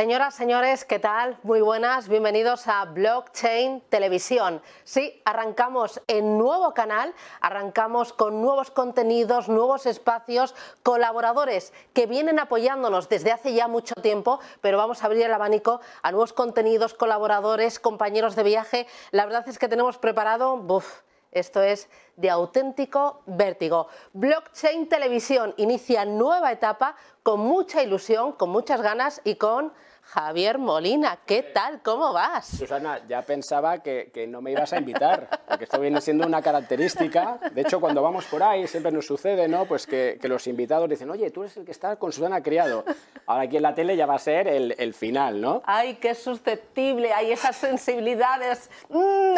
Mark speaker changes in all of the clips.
Speaker 1: Señoras, señores, ¿qué tal? Muy buenas, bienvenidos a Blockchain Televisión. Sí, arrancamos en nuevo canal, arrancamos con nuevos contenidos, nuevos espacios, colaboradores que vienen apoyándonos desde hace ya mucho tiempo, pero vamos a abrir el abanico a nuevos contenidos, colaboradores, compañeros de viaje. La verdad es que tenemos preparado, buf, esto es de auténtico vértigo. Blockchain Televisión inicia nueva etapa con mucha ilusión, con muchas ganas y con Javier Molina. ¿Qué tal? ¿Cómo vas?
Speaker 2: Susana, ya pensaba que, no me ibas a invitar, porque esto viene siendo una característica. De hecho, cuando vamos por ahí siempre nos sucede, ¿no? Pues que, los invitados dicen, oye, tú eres el que está con Susana Criado. Ahora aquí en la tele ya va a ser el, final, ¿no?
Speaker 1: Ay, qué susceptible, hay esas sensibilidades. Mm.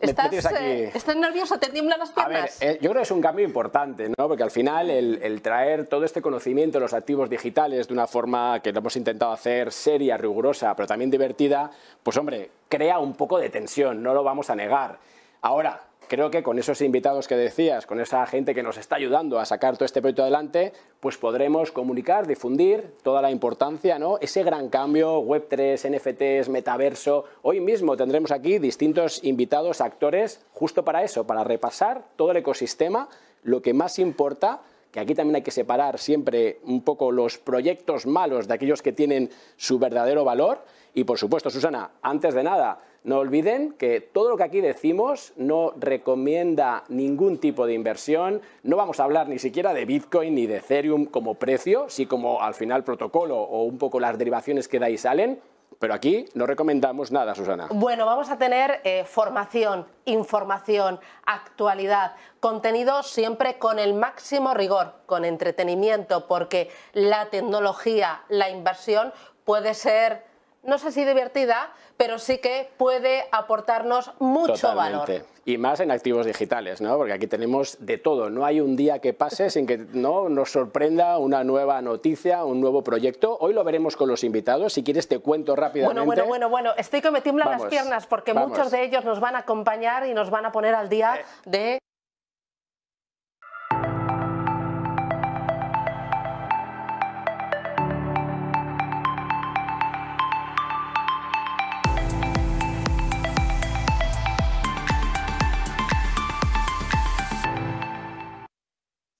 Speaker 1: ¿Estás, eh, ¿Estás nervioso? ¿Te tiemblan las piernas?
Speaker 2: A ver, eh, yo creo que es un cambio importante, ¿no? Porque al final el, traer todo este conocimiento de los activos digitales de una forma que lo hemos intentado hacer seria, rigurosa, pero también divertida, pues hombre, crea un poco de tensión, no lo vamos a negar. Ahora, creo que con esos invitados que decías, con esa gente que nos está ayudando a sacar todo este proyecto adelante, pues podremos comunicar, difundir toda la importancia, ¿no? Ese gran cambio, Web3, NFTs, metaverso. Hoy mismo tendremos aquí distintos invitados, actores, justo para eso, para repasar todo el ecosistema, lo que más importa que aquí también hay que separar siempre un poco los proyectos malos de aquellos que tienen su verdadero valor. Y por supuesto, Susana, antes de nada, no olviden que todo lo que aquí decimos no recomienda ningún tipo de inversión, no vamos a hablar ni siquiera de Bitcoin ni de Ethereum como precio, sí como al final protocolo o un poco las derivaciones que de ahí salen, pero aquí no recomendamos nada, Susana.
Speaker 1: Bueno, vamos a tener eh, formación, información, actualidad, contenido siempre con el máximo rigor, con entretenimiento, porque la tecnología, la inversión puede ser no sé si divertida, pero sí que puede aportarnos mucho valor.
Speaker 2: Y más en activos digitales, ¿no? Porque aquí tenemos de todo. No hay un día que pase sin que no nos sorprenda una nueva noticia, un nuevo proyecto. Hoy lo veremos con los invitados. Si quieres te cuento rápidamente.
Speaker 1: Bueno, bueno, bueno, bueno. Estoy que me tiemblan las piernas porque muchos de ellos nos van a acompañar y nos van a poner al día eh. de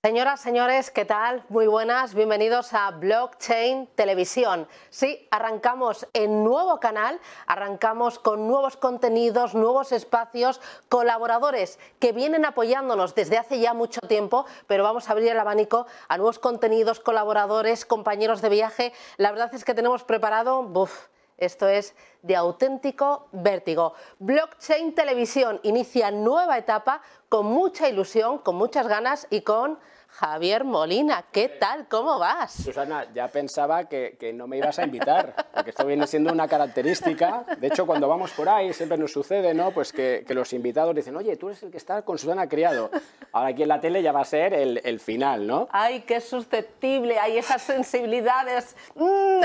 Speaker 1: Señoras, señores, ¿qué tal? Muy buenas, bienvenidos a Blockchain Televisión. Sí, arrancamos en nuevo canal, arrancamos con nuevos contenidos, nuevos espacios, colaboradores que vienen apoyándonos desde hace ya mucho tiempo, pero vamos a abrir el abanico a nuevos contenidos, colaboradores, compañeros de viaje. La verdad es que tenemos preparado... esto es de auténtico vértigo. Blockchain Televisión inicia nueva etapa con mucha ilusión, con muchas ganas y con Javier Molina. ¿Qué tal? ¿Cómo vas?
Speaker 2: Susana, ya pensaba que, no me ibas a invitar, porque esto viene siendo una característica. De hecho, cuando vamos por ahí siempre nos sucede, ¿no? Pues que, los invitados dicen, oye, tú eres el que está con Susana Criado. Ahora aquí en la tele ya va a ser el, final, ¿no?
Speaker 1: Ay, qué susceptible, hay esas sensibilidades. Mm.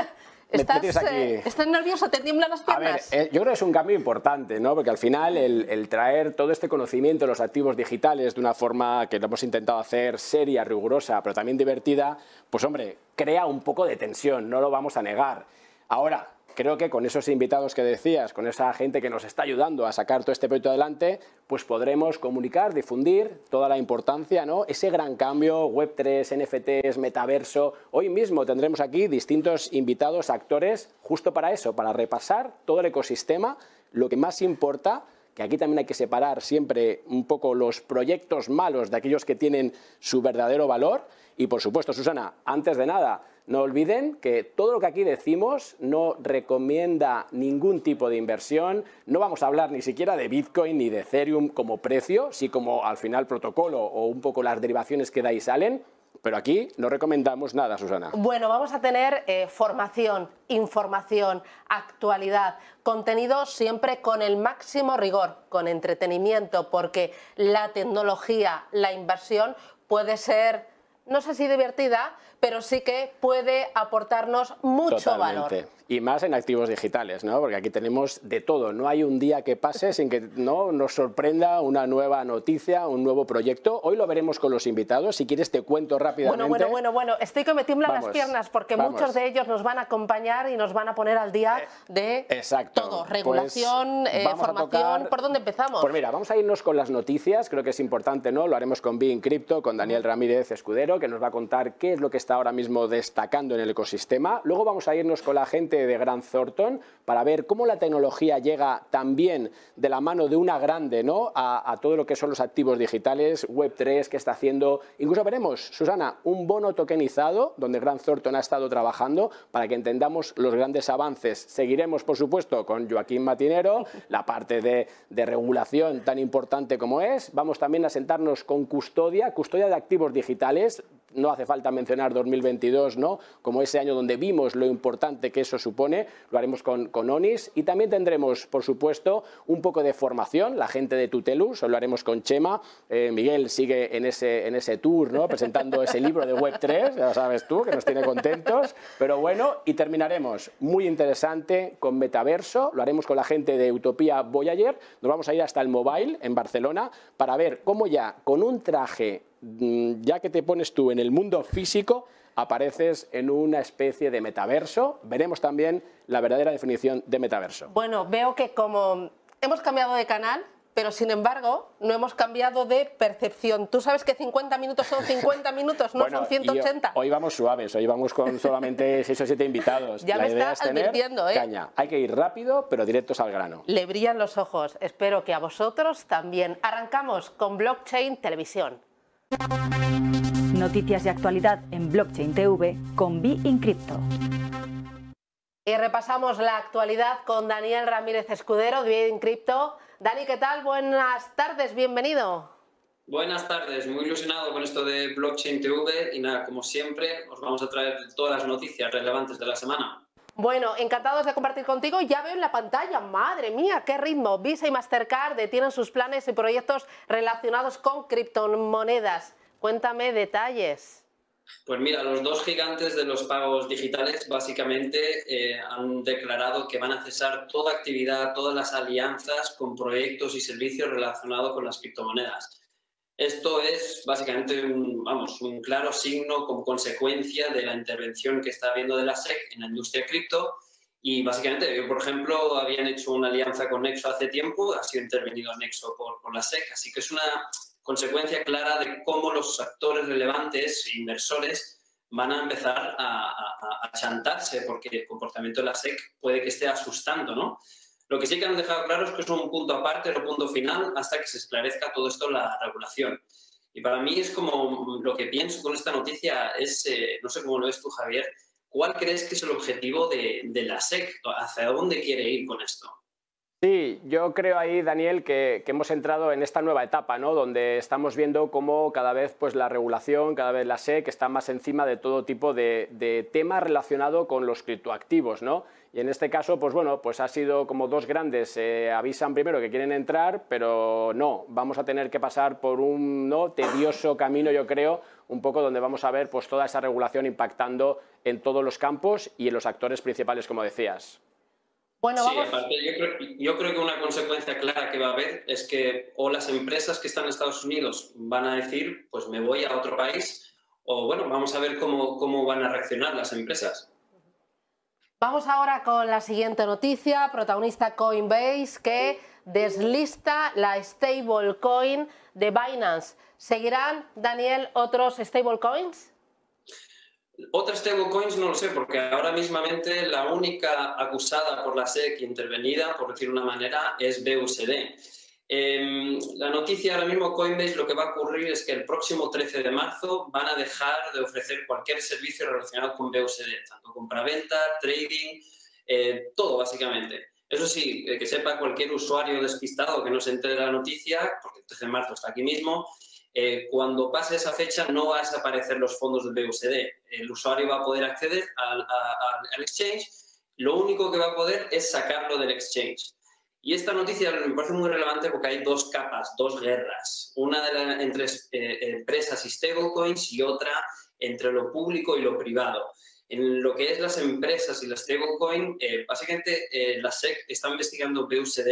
Speaker 1: ¿Estás, eh, ¿Estás, nervioso? ¿Te tiemblan las piernas?
Speaker 2: A ver, eh, yo creo que es un cambio importante, ¿no? Porque al final el, traer todo este conocimiento de los activos digitales de una forma que lo hemos intentado hacer seria, rigurosa, pero también divertida, pues hombre, crea un poco de tensión, no lo vamos a negar. Ahora, creo que con esos invitados que decías, con esa gente que nos está ayudando a sacar todo este proyecto adelante, pues podremos comunicar, difundir toda la importancia, ¿no? Ese gran cambio, Web3, NFTs, metaverso. Hoy mismo tendremos aquí distintos invitados, actores, justo para eso, para repasar todo el ecosistema, lo que más importa que aquí también hay que separar siempre un poco los proyectos malos de aquellos que tienen su verdadero valor. Y por supuesto, Susana, antes de nada, no olviden que todo lo que aquí decimos no recomienda ningún tipo de inversión, no vamos a hablar ni siquiera de Bitcoin ni de Ethereum como precio, sí como al final protocolo o un poco las derivaciones que de ahí salen, pero aquí no recomendamos nada, Susana.
Speaker 1: Bueno, vamos a tener eh, formación, información, actualidad, contenido siempre con el máximo rigor, con entretenimiento, porque la tecnología, la inversión puede ser, no sé si divertida, pero sí que puede aportarnos mucho valor.
Speaker 2: Y más en activos digitales, ¿no? Porque aquí tenemos de todo. No hay un día que pase sin que ¿no? nos sorprenda una nueva noticia, un nuevo proyecto. Hoy lo veremos con los invitados. Si quieres te cuento rápidamente.
Speaker 1: Bueno, bueno, bueno, bueno. Estoy que me tiemblan las piernas porque muchos de ellos nos van a acompañar y nos van a poner al día eh, de
Speaker 2: Exacto.
Speaker 1: todo. Pues Regulación, eh, formación. ¿Por dónde empezamos?
Speaker 2: Pues mira, vamos a irnos con las noticias. Creo que es importante, ¿no? Lo haremos con Being Crypto, con Daniel Ramírez Escudero, que nos va a contar qué es lo que está ahora mismo destacando en el ecosistema. Luego vamos a irnos con la gente de Grant Thornton para ver cómo la tecnología llega también de la mano de una grande ¿no? a, todo lo que son los activos digitales, Web3, que está haciendo. Incluso veremos, Susana, un bono tokenizado donde Grant Thornton ha estado trabajando para que entendamos los grandes avances. Seguiremos, por supuesto, con Joaquín Matinero, la parte de, de regulación tan importante como es. Vamos también a sentarnos con custodia, custodia de activos digitales, no hace falta mencionar 2022 ¿no? como ese año donde vimos lo importante que eso supone, lo haremos con, ONIS y también tendremos, por supuesto, un poco de formación, la gente de Tutelus, lo haremos con Chema, eh, Miguel sigue en ese, en ese tour, ¿no? presentando ese libro de Web3, ya sabes tú, que nos tiene contentos, pero bueno, y terminaremos. Muy interesante con Metaverso, lo haremos con la gente de Utopía Voyager, nos vamos a ir hasta el Mobile en Barcelona para ver cómo ya con un traje ya que te pones tú en el mundo físico, apareces en una especie de metaverso. Veremos también la verdadera definición de metaverso.
Speaker 1: Bueno, veo que como hemos cambiado de canal, pero sin embargo no hemos cambiado de percepción. Tú sabes que 50 minutos son 50 minutos, no son 180.
Speaker 2: Hoy vamos suaves, hoy vamos con solamente 6 o 7 invitados.
Speaker 1: Ya me está advirtiendo, ¿eh?
Speaker 2: Caña. Hay que ir rápido, pero directos al grano.
Speaker 1: Le brillan los ojos. Espero que a vosotros también. Arrancamos con Blockchain Televisión.
Speaker 3: Noticias de actualidad en Blockchain TV con Be Crypto.
Speaker 1: Y repasamos la actualidad con Daniel Ramírez Escudero de Be Crypto. Dani, ¿qué tal? Buenas tardes, bienvenido.
Speaker 4: Buenas tardes, muy ilusionado con esto de Blockchain TV y nada, como siempre, os vamos a traer todas las noticias relevantes de la semana.
Speaker 1: Bueno, encantados de compartir contigo. Ya veo en la pantalla, madre mía, qué ritmo. Visa y Mastercard detienen sus planes y proyectos relacionados con criptomonedas. Cuéntame detalles.
Speaker 4: Pues mira, los dos gigantes de los pagos digitales básicamente eh, han declarado que van a cesar toda actividad, todas las alianzas con proyectos y servicios relacionados con las criptomonedas. Esto es básicamente un, vamos, un claro signo con consecuencia de la intervención que está habiendo de la SEC en la industria cripto. Y básicamente, por ejemplo, habían hecho una alianza con Nexo hace tiempo, ha sido intervenido Nexo por, por la SEC, así que es una consecuencia clara de cómo los actores relevantes, inversores, van a empezar a, a, a chantarse porque el comportamiento de la SEC puede que esté asustando, ¿no? Lo que sí que han dejado claro es que es un punto aparte, un punto final, hasta que se esclarezca todo esto la regulación. Y para mí es como lo que pienso con esta noticia es, eh, no sé cómo lo ves tú, Javier, ¿cuál crees que es el objetivo de, de la SEC? ¿Hacia dónde quiere ir con esto?
Speaker 2: Sí, yo creo ahí, Daniel, que, hemos entrado en esta nueva etapa, ¿no? donde estamos viendo cómo cada vez pues, la regulación, cada vez la SEC está más encima de todo tipo de, de temas relacionados con los criptoactivos. ¿no? Y en este caso, pues bueno, pues ha sido como dos grandes. Eh, avisan primero que quieren entrar, pero no, vamos a tener que pasar por un ¿no? tedioso camino, yo creo, un poco donde vamos a ver pues, toda esa regulación impactando en todos los campos y en los actores principales, como decías.
Speaker 4: Bueno, sí, aparte, yo creo, yo creo, que una consecuencia clara que va a haber es que o las empresas que están en Estados Unidos van a decir, pues me voy a otro país, o bueno, vamos a ver cómo, cómo van a reaccionar las empresas.
Speaker 1: Vamos ahora con la siguiente noticia, protagonista Coinbase, que deslista la stablecoin de Binance. ¿Seguirán, Daniel, otros stablecoins?
Speaker 4: Otras stablecoins no lo sé, porque ahora mismamente la única acusada por la SEC intervenida, por decir una manera, es BUSD. Em, la noticia ahora mismo, Coinbase, lo que va a ocurrir es que el próximo 13 de marzo van a dejar de ofrecer cualquier servicio relacionado con BUSD, tanto compra-venta, trading, eh, todo básicamente. Eso sí, que sepa cualquier usuario despistado que no se entere de la noticia, porque el 13 de marzo está aquí mismo, eh, cuando pase esa fecha no va a desaparecer los fondos del BUSD. El usuario va a poder acceder al, al, exchange, lo único que va a poder es sacarlo del exchange. Y esta noticia me parece muy relevante porque hay dos capas, dos guerras. Una entre eh, empresas y stablecoins y otra entre lo público y lo privado. En lo que es las empresas y las stablecoin, eh, básicamente eh, la SEC está investigando BUSD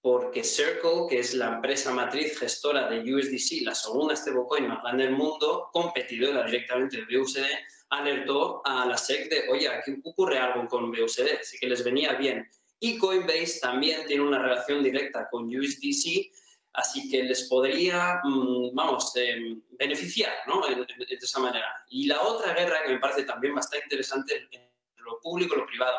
Speaker 4: porque Circle, que es la empresa matriz gestora de USDC, la segunda stablecoin más grande del mundo, competidora directamente de BUSD, alertó a la SEC de, oye, aquí ocurre algo con BUSD, así que les venía bien. Y Coinbase también tiene una relación directa con USDC, así que les podría, mm, vamos, eh, beneficiar ¿no? de, esa manera. Y la otra guerra que me parece también bastante interesante, lo público y lo privado.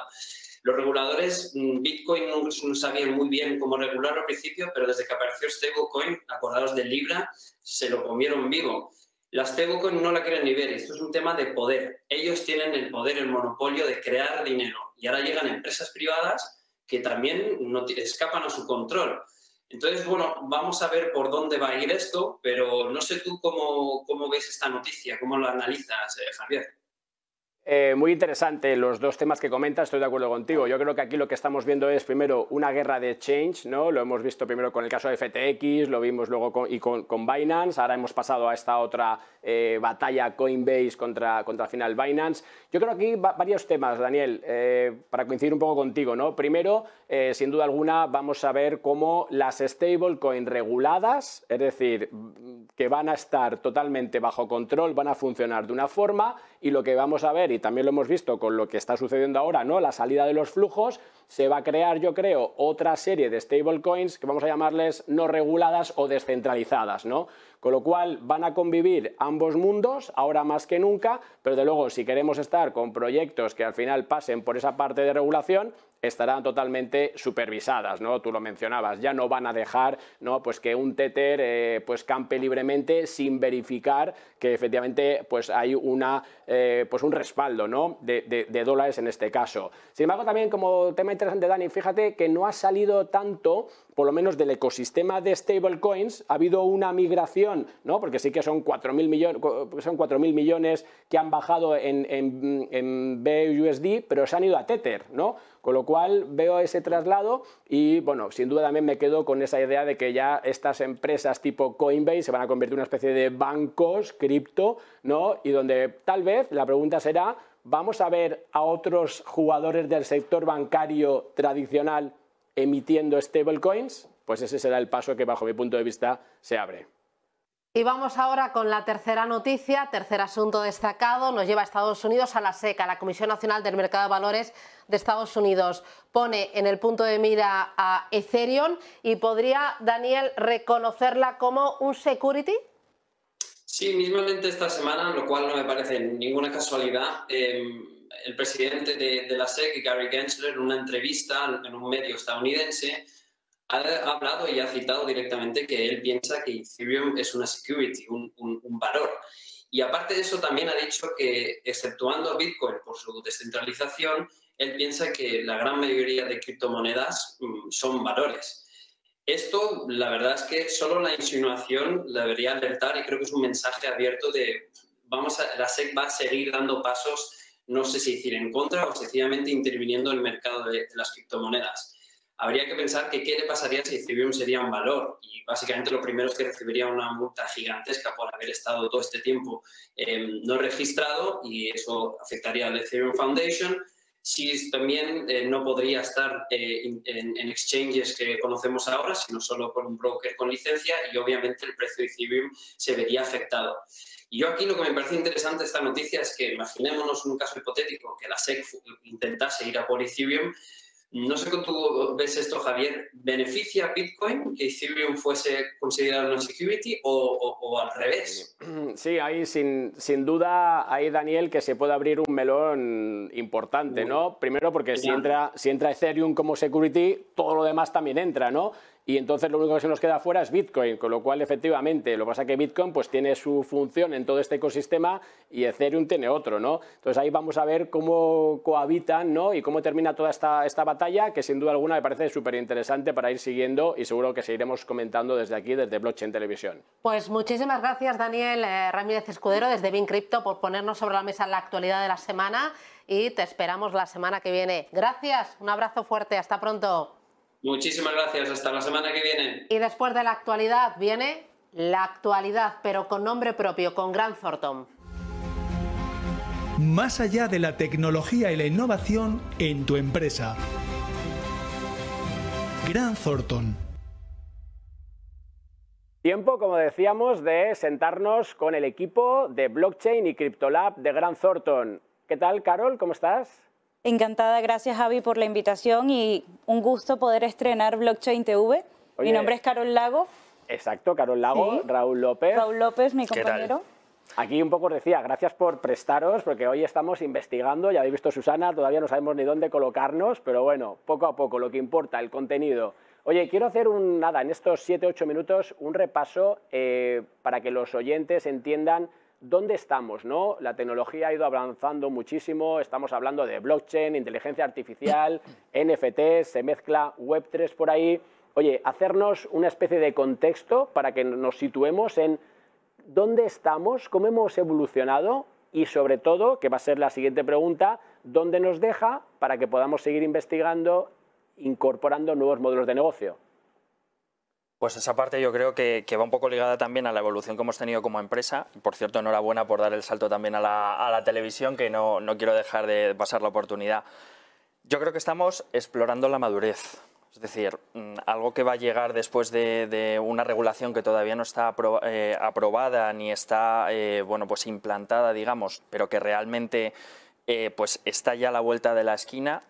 Speaker 4: Los reguladores, mm, Bitcoin no, no, sabían muy bien cómo regularlo al principio, pero desde que apareció stablecoin, acordados de Libra, se lo comieron vivo. Las stablecoin no la quieren ni ver, esto es un tema de poder. Ellos tienen el poder, el monopolio de crear dinero. Y ahora llegan empresas privadas que también no escapan a su control. Entonces, bueno, vamos a ver por dónde va a ir esto, pero no sé tú cómo, cómo ves esta noticia, cómo lo analizas, eh, Javier.
Speaker 2: Eh, muy interesante los dos temas que comentas, estoy de acuerdo contigo. Yo creo que aquí lo que estamos viendo es primero una guerra de change, ¿no? Lo hemos visto primero con el caso de FTX, lo vimos luego con, y con, Binance, ahora hemos pasado a esta otra eh, batalla Coinbase contra, contra final Binance. Yo creo que aquí varios temas, Daniel, eh, para coincidir un poco contigo, ¿no? Primero, sin duda alguna, vamos a ver cómo las stablecoin reguladas, es decir, que van a estar totalmente bajo control, van a funcionar de una forma y lo que vamos a ver y también lo hemos visto con lo que está sucediendo ahora, ¿no? La salida de los flujos, se va a crear, yo creo, otra serie de stablecoins que vamos a llamarles no reguladas o descentralizadas, ¿no? Con lo cual van a convivir ambos mundos, ahora más que nunca, pero de luego si queremos estar con proyectos que al final pasen por esa parte de regulación, estarán totalmente supervisadas, ¿no? Tú lo mencionabas, ya no van a dejar, ¿no? Pues que un Tether eh, pues campe libremente sin verificar que efectivamente pues hay una, eh, pues un respaldo, ¿no? De, dólares en este caso. Sin embargo, también como tema interesante, Dani, fíjate que no ha salido tanto por lo menos del ecosistema de stablecoins, ha habido una migración, ¿no? porque sí que son 4.000 millones, son 4 millones que han bajado en, en, en, BUSD, pero se han ido a Tether, ¿no? Con lo cual veo ese traslado y, bueno, sin duda también me quedo con esa idea de que ya estas empresas tipo Coinbase se van a convertir en una especie de bancos cripto, ¿no? Y donde tal vez la pregunta será, ¿vamos a ver a otros jugadores del sector bancario tradicional emitiendo stablecoins, pues ese será el paso que bajo mi punto de vista se abre.
Speaker 1: Y vamos ahora con la tercera noticia, tercer asunto destacado, nos lleva a Estados Unidos a la SECA, la Comisión Nacional del Mercado de Valores de Estados Unidos. Pone en el punto de mira a Ethereum y podría, Daniel, reconocerla como un security.
Speaker 4: Sí, mismamente esta semana, lo cual no me parece ninguna casualidad. Em, el presidente de, la SEC, Gary Gensler, en una entrevista en un medio estadounidense, ha hablado y ha citado directamente que él piensa que Ethereum es una security, un, valor. Y aparte de eso, también ha dicho que, exceptuando a Bitcoin por su descentralización, él piensa que la gran mayoría de criptomonedas mm, son valores. Esto, la verdad es que solo la insinuación debería alertar y creo que es un mensaje abierto de, vamos a, la SEC va a seguir dando pasos no sé si decir en contra o sencillamente interviniendo en el mercado de, las criptomonedas. Habría que pensar que qué le pasaría si Ethereum sería un valor y básicamente lo primero es que recibiría una multa gigantesca por haber estado todo este tiempo em, no registrado y eso afectaría al Ethereum Foundation. Si también eh, no podría estar eh, en, en, exchanges que conocemos ahora, sino solo por un broker con licencia y obviamente el precio de Ethereum se vería afectado. Y yo aquí lo que me parece interesante de esta noticia es que imaginémonos un caso hipotético que la SEC intentase ir a por Ethereum. No sé cómo tú ves esto, Javier. ¿Beneficia a Bitcoin que Ethereum fuese considerado una security o, al revés?
Speaker 2: Sí, ahí sin, sin, duda, ahí Daniel, que se puede abrir un melón importante, ¿no? Primero porque si entra, si entra Ethereum como security, todo lo demás también entra, ¿no? Y entonces lo único que se nos queda fuera es Bitcoin, con lo cual efectivamente, lo que pasa es que Bitcoin pues tiene su función en todo este ecosistema y Ethereum tiene otro, ¿no? Entonces ahí vamos a ver cómo cohabitan, ¿no? Y cómo termina toda esta, esta batalla, que sin duda alguna me parece súper interesante para ir siguiendo y seguro que seguiremos comentando desde aquí, desde Blockchain Televisión.
Speaker 1: Pues muchísimas gracias Daniel eh, Ramírez Escudero desde BinCrypto por ponernos sobre la mesa la actualidad de la semana y te esperamos la semana que viene. Gracias, un abrazo fuerte, hasta pronto.
Speaker 4: Muchísimas gracias, hasta la semana que viene.
Speaker 1: Y después de la actualidad viene la actualidad, pero con nombre propio, con Gran Thornton.
Speaker 5: más allá de la tecnología y la innovación en tu empresa. Gran Thornton.
Speaker 6: Tiempo, como decíamos, de sentarnos con el equipo de blockchain y CryptoLab de Gran Thornton. ¿Qué tal, Carol? ¿Cómo estás?
Speaker 7: Encantada, gracias Javi por la invitación y un gusto poder estrenar Blockchain TV. mi nombre es Carol Lago.
Speaker 6: Exacto, Carol Lago, Raúl López.
Speaker 7: Raúl López, mi compañero.
Speaker 6: Aquí un poco os decía, gracias por prestaros, porque hoy estamos investigando, ya habéis visto Susana, todavía no sabemos ni dónde colocarnos, pero bueno, poco a poco, lo que importa, el contenido. Oye, quiero hacer un, nada, en estos 7-8 minutos, un repaso eh, para que los oyentes entiendan dónde estamos, ¿no? La tecnología ha ido avanzando muchísimo, estamos hablando de blockchain, inteligencia artificial, NFT, se mezcla Web3 por ahí. Oye, hacernos una especie de contexto para que nos situemos en dónde estamos, cómo hemos evolucionado y sobre todo, que va a ser la siguiente pregunta, dónde nos deja para que podamos seguir investigando, incorporando nuevos modelos de negocio.
Speaker 8: Pues esa parte yo creo que, va un poco ligada también a la evolución que hemos tenido como empresa. Por cierto, enhorabuena por dar el salto también a la, televisión, que no, no quiero dejar de pasar la oportunidad. Yo creo que estamos explorando la madurez. Es decir, mm, algo que va a llegar después de, una regulación que todavía no está eh, aprobada ni está eh, bueno, pues implantada, digamos, pero que realmente eh, pues está ya a la vuelta de la esquina,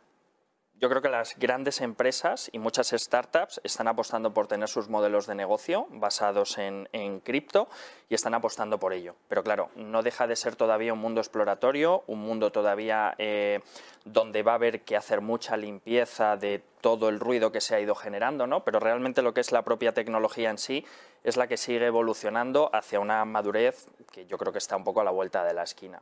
Speaker 8: yo creo que las grandes empresas y muchas startups están apostando por tener sus modelos de negocio basados en, cripto y están apostando por ello. Pero claro, no deja de ser todavía un mundo exploratorio, un mundo todavía eh, donde va a haber que hacer mucha limpieza de todo el ruido que se ha ido generando, ¿no? Pero realmente lo que es la propia tecnología en sí es la que sigue evolucionando hacia una madurez que yo creo que está un poco a la vuelta de la esquina.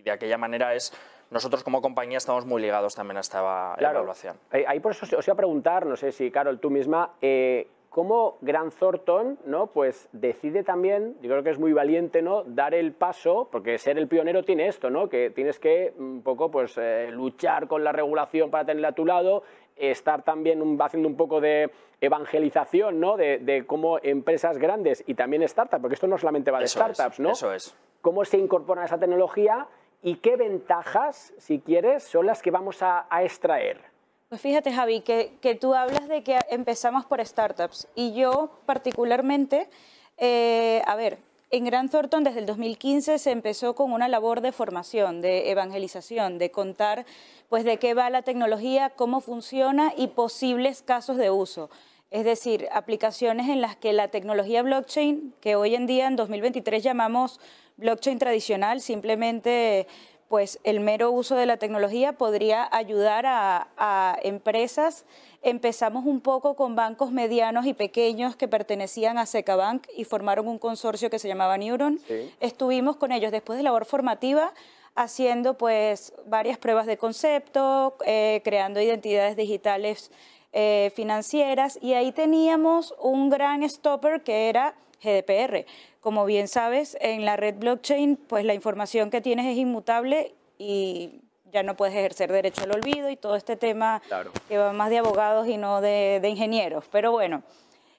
Speaker 8: Y de aquella manera es nosotros como compañía estamos muy ligados también a esta evaluación.
Speaker 6: Ahí por eso os iba a preguntar, no sé si Carol tú misma, eh, cómo Grant Thornton ¿no? pues decide también, yo creo que es muy valiente, ¿no? dar el paso, porque ser el pionero tiene esto, ¿no? que tienes que un poco pues, eh, luchar con la regulación para tenerla a tu lado, estar también haciendo un poco de evangelización ¿no? de, cómo empresas grandes y también startups, porque esto no solamente va de startups, ¿no?
Speaker 8: Eso es.
Speaker 6: Cómo se incorpora esa tecnología y qué ventajas, si quieres, son las que vamos a, extraer.
Speaker 7: Pues fíjate, Javi, que, tú hablas de que empezamos por startups y yo particularmente, eh, a ver, en Gran Thornton desde el 2015 se empezó con una labor de formación, de evangelización, de contar pues de qué va la tecnología, cómo funciona y posibles casos de uso. Es decir, aplicaciones en las que la tecnología blockchain, que hoy en día en 2023 llamamos blockchain tradicional, simplemente pues el mero uso de la tecnología podría ayudar a, empresas. Empezamos un poco con bancos medianos y pequeños que pertenecían a Secabank y formaron un consorcio que se llamaba Neuron. Estuvimos con ellos después de labor formativa haciendo pues varias pruebas de concepto, eh, creando identidades digitales eh, financieras y ahí teníamos un gran stopper que era GDPR. Como bien sabes, en la red blockchain, pues la información que tienes es inmutable y ya no puedes ejercer derecho al olvido y todo este tema que va más de abogados y no de, ingenieros. Pero bueno,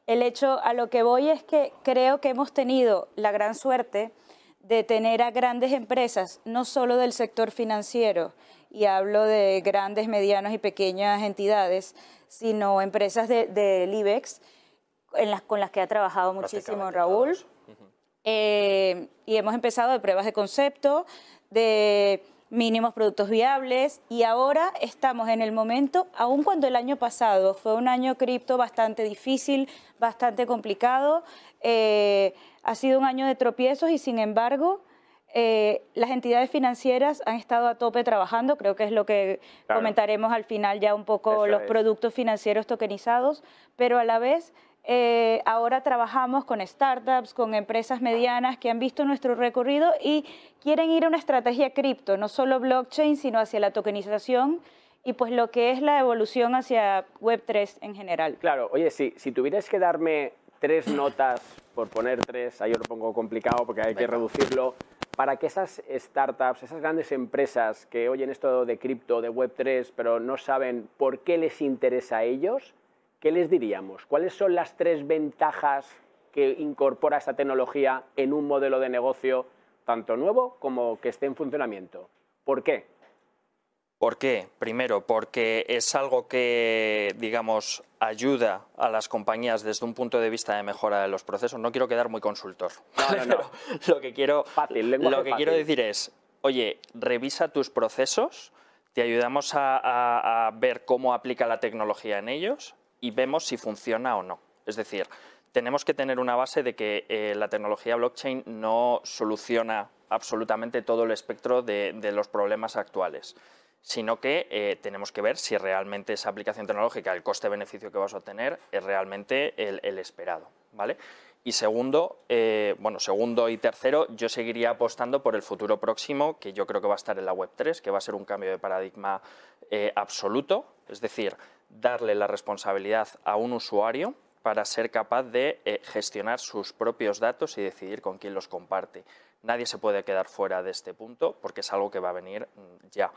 Speaker 7: el hecho a lo que voy es que creo que hemos tenido la gran suerte de tener a grandes empresas, no solo del sector financiero, y hablo de grandes, medianas y pequeñas entidades, sino empresas del de, IBEX, en las, con las que ha trabajado muchísimo Raúl. Eh, y hemos empezado de pruebas de concepto, de mínimos productos viables y ahora estamos en el momento, aun cuando el año pasado fue un año cripto bastante difícil, bastante complicado, eh, ha sido un año de tropiezos y sin embargo eh, las entidades financieras han estado a tope trabajando, creo que es lo que comentaremos al final ya un poco los productos financieros tokenizados, pero a la vez eh, ahora trabajamos con startups, con empresas medianas que han visto nuestro recorrido y quieren ir a una estrategia cripto, no solo blockchain, sino hacia la tokenización y pues lo que es la evolución hacia Web3 en general.
Speaker 6: Claro, oye, si, si tuvieras que darme tres notas, por poner tres, ahí yo lo pongo complicado porque hay que reducirlo, para que esas startups, esas grandes empresas que oyen esto de cripto, de Web3, pero no saben por qué les interesa a ellos, ¿qué les diríamos? ¿Cuáles son las tres ventajas que incorpora esta tecnología en un modelo de negocio tanto nuevo como que esté en funcionamiento?
Speaker 2: ¿Por qué?
Speaker 8: ¿Por qué? Primero, porque es algo que, digamos, ayuda a las compañías desde un punto de vista de mejora de los procesos. No quiero quedar muy consultor.
Speaker 2: No, no, no.
Speaker 8: lo que quiero,
Speaker 2: Fácil,
Speaker 8: lo que
Speaker 2: fácil.
Speaker 8: quiero decir es, oye, revisa tus procesos, te ayudamos a, a- a ver cómo aplica la tecnología en ellos y vemos si funciona o no. Es decir, tenemos que tener una base de que eh, la tecnología blockchain no soluciona absolutamente todo el espectro de, los problemas actuales, sino que eh, tenemos que ver si realmente esa aplicación tecnológica, el coste-beneficio que vas a obtener, es realmente el, esperado. ¿vale? Y segundo, eh, bueno, segundo y tercero, yo seguiría apostando por el futuro próximo, que yo creo que va a estar en la Web3, que va a ser un cambio de paradigma absoluto, es decir, darle la responsabilidad a un usuario para ser capaz de eh, gestionar sus propios datos y decidir con quién los comparte. Nadie se puede quedar fuera de este punto porque es algo que va a venir mm, ya.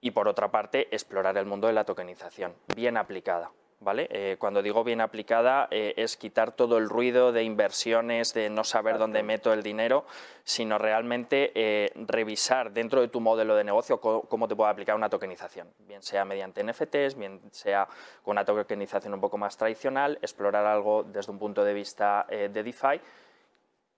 Speaker 8: Y por otra parte, explorar el mundo de la tokenización, bien aplicada. ¿Vale? Eh, cuando digo bien aplicada eh, es quitar todo el ruido de inversiones, de no saber dónde meto el dinero, sino realmente eh, revisar dentro de tu modelo de negocio cómo te puede aplicar una tokenización, bien sea mediante NFTs, bien sea con una tokenización un poco más tradicional, explorar algo desde un punto de vista eh, de DeFi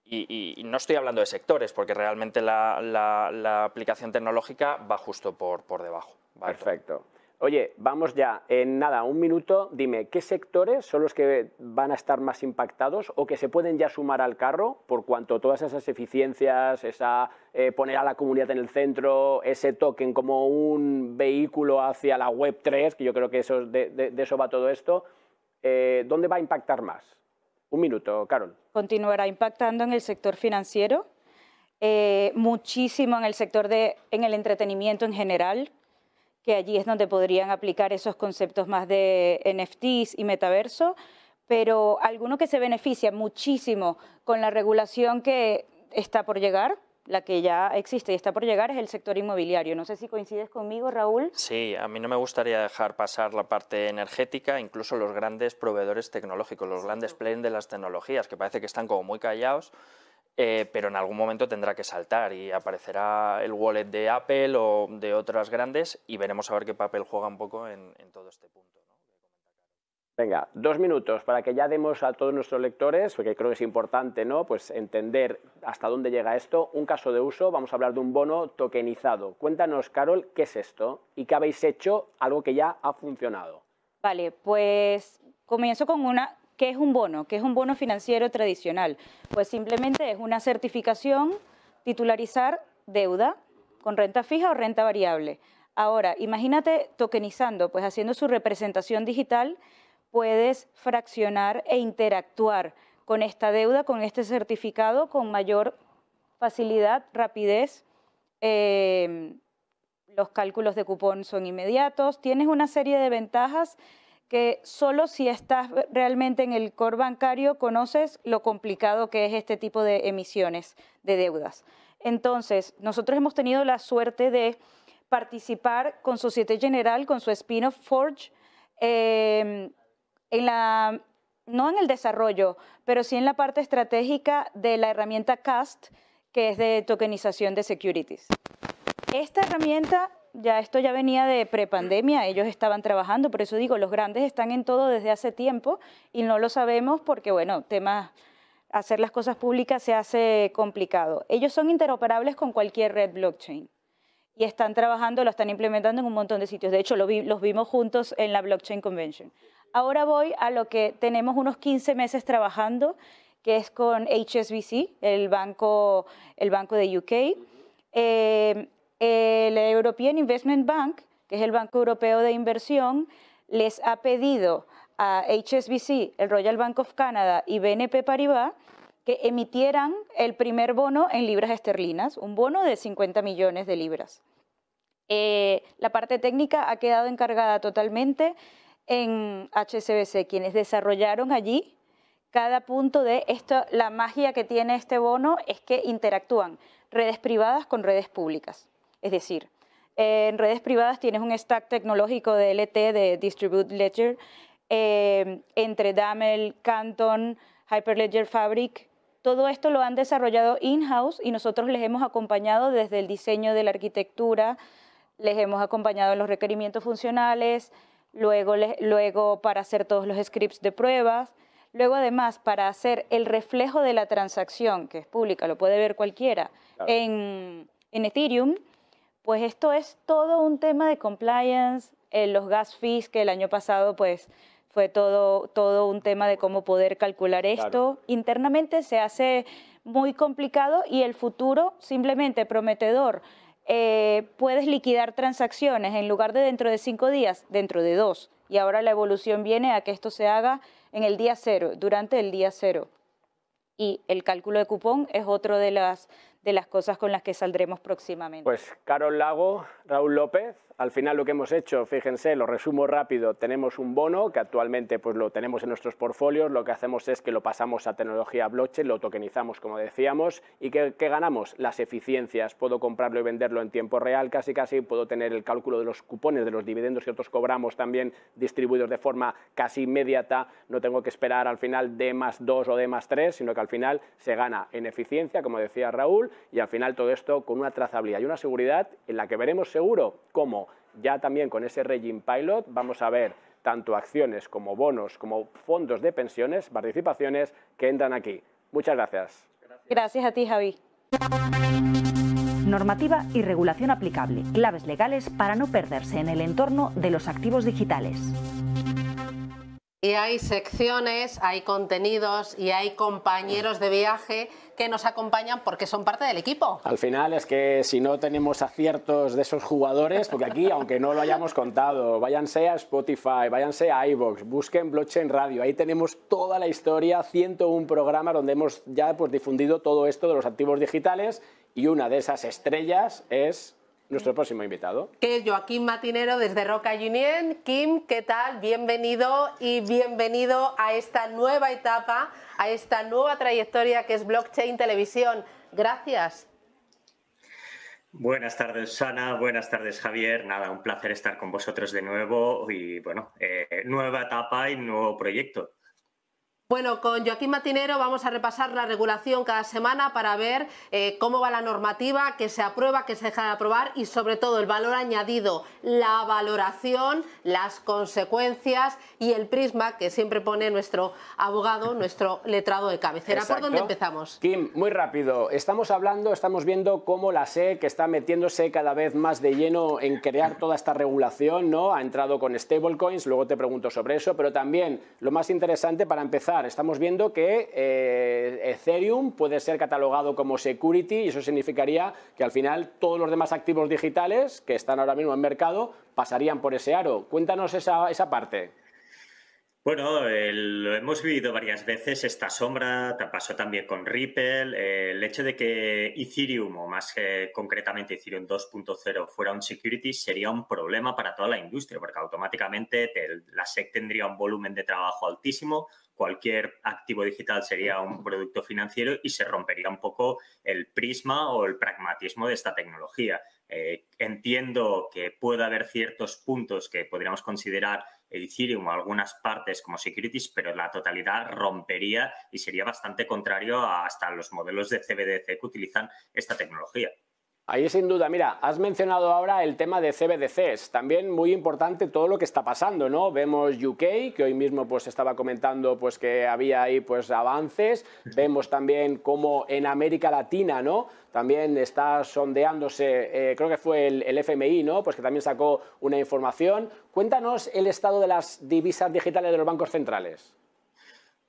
Speaker 8: y, y- y no estoy hablando de sectores, porque realmente la, la- la aplicación tecnológica va justo por, por debajo. ¿vale?
Speaker 2: Perfecto. Oye, vamos ya, en nada, un minuto, dime, ¿qué sectores son los que van a estar más impactados o que se pueden ya sumar al carro por cuanto todas esas eficiencias, esa eh, poner a la comunidad en el centro, ese token como un vehículo hacia la web 3, que yo creo que eso, de, de- de eso va todo esto, eh, ¿dónde va a impactar más? Un minuto, Carol.
Speaker 7: continuará impactando en el sector financiero, eh, muchísimo en el sector de, en el entretenimiento en general, que allí es donde podrían aplicar esos conceptos más de NFTs y metaverso, pero alguno que se beneficia muchísimo con la regulación que está por llegar, la que ya existe y está por llegar, es el sector inmobiliario. No sé si coincides conmigo, Raúl.
Speaker 8: Sí, a mí no me gustaría dejar pasar la parte energética, incluso los grandes proveedores tecnológicos, los grandes players de las tecnologías, que parece que están como muy callados, eh, pero en algún momento tendrá que saltar y aparecerá el wallet de Apple o de otras grandes y veremos a ver qué papel juega un poco en, en todo este punto. ¿no?
Speaker 2: Venga, dos minutos para que ya demos a todos nuestros lectores, porque creo que es importante, ¿no? Pues entender hasta dónde llega esto. Un caso de uso, vamos a hablar de un bono tokenizado. Cuéntanos, Carol, ¿qué es esto? ¿Y qué habéis hecho? Algo que ya ha funcionado.
Speaker 7: Vale, pues comienzo con una, ¿qué es un bono? ¿Qué es un bono financiero tradicional? Pues simplemente es una certificación, titularizar deuda con renta fija o renta variable. Ahora, imagínate tokenizando, pues haciendo su representación digital, puedes fraccionar e interactuar con esta deuda, con este certificado, con mayor facilidad, rapidez. eh, los cálculos de cupón son inmediatos, tienes una serie de ventajas que solo si estás realmente en el core bancario conoces lo complicado que es este tipo de emisiones de deudas. Entonces, nosotros hemos tenido la suerte de participar con Societe General, con su spin-off Forge, eh, en la, no en el desarrollo, pero sí en la parte estratégica de la herramienta CAST, que es de tokenización de securities. Esta herramienta, ya esto ya venía de prepandemia, ellos estaban trabajando, por eso digo, los grandes están en todo desde hace tiempo y no lo sabemos porque, bueno, temas, hacer las cosas públicas se hace complicado. Ellos son interoperables con cualquier red blockchain y están trabajando, lo están implementando en un montón de sitios. De hecho, lo los vimos juntos en la Blockchain Convention. Ahora voy a lo que tenemos unos 15 meses trabajando, que es con HSBC, el banco, el banco de UK. Eh, el European Investment Bank, que es el Banco Europeo de Inversión, les ha pedido a HSBC, el Royal Bank of Canada y BNP Paribas que emitieran el primer bono en libras esterlinas, un bono de 50 millones de libras. Eh, la parte técnica ha quedado encargada totalmente en HSBC, quienes desarrollaron allí cada punto de esto. La magia que tiene este bono es que interactúan redes privadas con redes públicas. Es decir, en redes privadas tienes un stack tecnológico de LT, de Distributed Ledger, eh, entre Damel, Canton, Hyperledger Fabric, Todo esto lo han desarrollado in-house y nosotros les hemos acompañado desde el diseño de la arquitectura, les hemos acompañado en los requerimientos funcionales, luego, luego para hacer todos los scripts de pruebas, luego además para hacer el reflejo de la transacción, que es pública, lo puede ver cualquiera, en, en, Ethereum, pues esto es todo un tema de compliance, eh, los gas fees que el año pasado pues fue todo, todo un tema de cómo poder calcular esto. Internamente se hace muy complicado y el futuro simplemente prometedor. Eh, puedes liquidar transacciones en lugar de dentro de cinco días, dentro de dos. Y ahora la evolución viene a que esto se haga en el día cero, durante el día cero. Y el cálculo de cupón es otro de las, de las cosas con las que saldremos próximamente.
Speaker 2: Pues Carol Lago, Raúl López, al final lo que hemos hecho, fíjense, lo resumo rápido, tenemos un bono que actualmente pues lo tenemos en nuestros portfolios, lo que hacemos es que lo pasamos a tecnología blockchain, lo tokenizamos como decíamos y ¿qué, ganamos? Las eficiencias, puedo comprarlo y venderlo en tiempo real casi casi, puedo tener el cálculo de los cupones, de los dividendos que otros cobramos también distribuidos de forma casi inmediata, no tengo que esperar al final D más 2 o D más 3, sino que al final se gana en eficiencia, como decía Raúl, y al final todo esto con una trazabilidad y una seguridad en la que veremos seguro cómo ya también con ese Regime Pilot vamos a ver tanto acciones como bonos, como fondos de pensiones, participaciones que entran aquí. Muchas gracias.
Speaker 7: Gracias a ti, Javi.
Speaker 3: Normativa y regulación aplicable. Claves legales para no perderse en el entorno de los activos digitales.
Speaker 1: Y hay secciones, hay contenidos y hay compañeros de viaje que nos acompañan porque son parte del equipo.
Speaker 2: Al final es que si no tenemos aciertos de esos jugadores, porque aquí, aunque no lo hayamos contado, váyanse a Spotify, váyanse a iVoox, busquen Blockchain Radio, ahí tenemos toda la historia, 101 programas donde hemos ya pues, difundido todo esto de los activos digitales y una de esas estrellas es nuestro próximo invitado.
Speaker 1: Que es Joaquín Matinero desde Roca Union. Kim, ¿qué tal? Bienvenido y bienvenido a esta nueva etapa, a esta nueva trayectoria que es Blockchain Televisión. Gracias.
Speaker 9: Buenas tardes, Sana. Buenas tardes, Javier. Nada, un placer estar con vosotros de nuevo y, bueno, eh, nueva etapa y nuevo proyecto.
Speaker 1: Bueno, con Joaquín Matinero vamos a repasar la regulación cada semana para ver eh, cómo va la normativa, qué se aprueba, qué se deja de aprobar y sobre todo el valor añadido, la valoración, las consecuencias y el prisma que siempre pone nuestro abogado, nuestro letrado de cabecera. ¿Por dónde empezamos?
Speaker 2: Kim, muy rápido. Estamos hablando, estamos viendo cómo la SEC está metiéndose cada vez más de lleno en crear toda esta regulación, ¿no? Ha entrado con stablecoins, luego te pregunto sobre eso, pero también lo más interesante para empezar Estamos viendo que eh, Ethereum puede ser catalogado como security y eso significaría que al final todos los demás activos digitales que están ahora mismo en mercado pasarían por ese aro. Cuéntanos esa, esa parte.
Speaker 9: Bueno, lo hemos vivido varias veces, esta sombra, pasó también con Ripple, el hecho de que Ethereum, o más concretamente Ethereum 2.0, fuera un security sería un problema para toda la industria, porque automáticamente la SEC tendría un volumen de trabajo altísimo, cualquier activo digital sería un producto financiero y se rompería un poco el prisma o el pragmatismo de esta tecnología. Eh, entiendo que puede haber ciertos puntos que podríamos considerar Ethereum o algunas partes como securities, pero la totalidad rompería y sería bastante contrario a hasta los modelos de CBDC que utilizan esta tecnología.
Speaker 2: Ahí sin duda, mira, has mencionado ahora el tema de CBDCs, también muy importante todo lo que está pasando, ¿no? Vemos UK, que hoy mismo pues estaba comentando pues que había ahí pues avances, vemos también cómo en América Latina, ¿no? También está sondeándose, eh, creo que fue el, el, FMI, ¿no? Pues que también sacó una información. Cuéntanos el estado de las divisas digitales de los bancos centrales.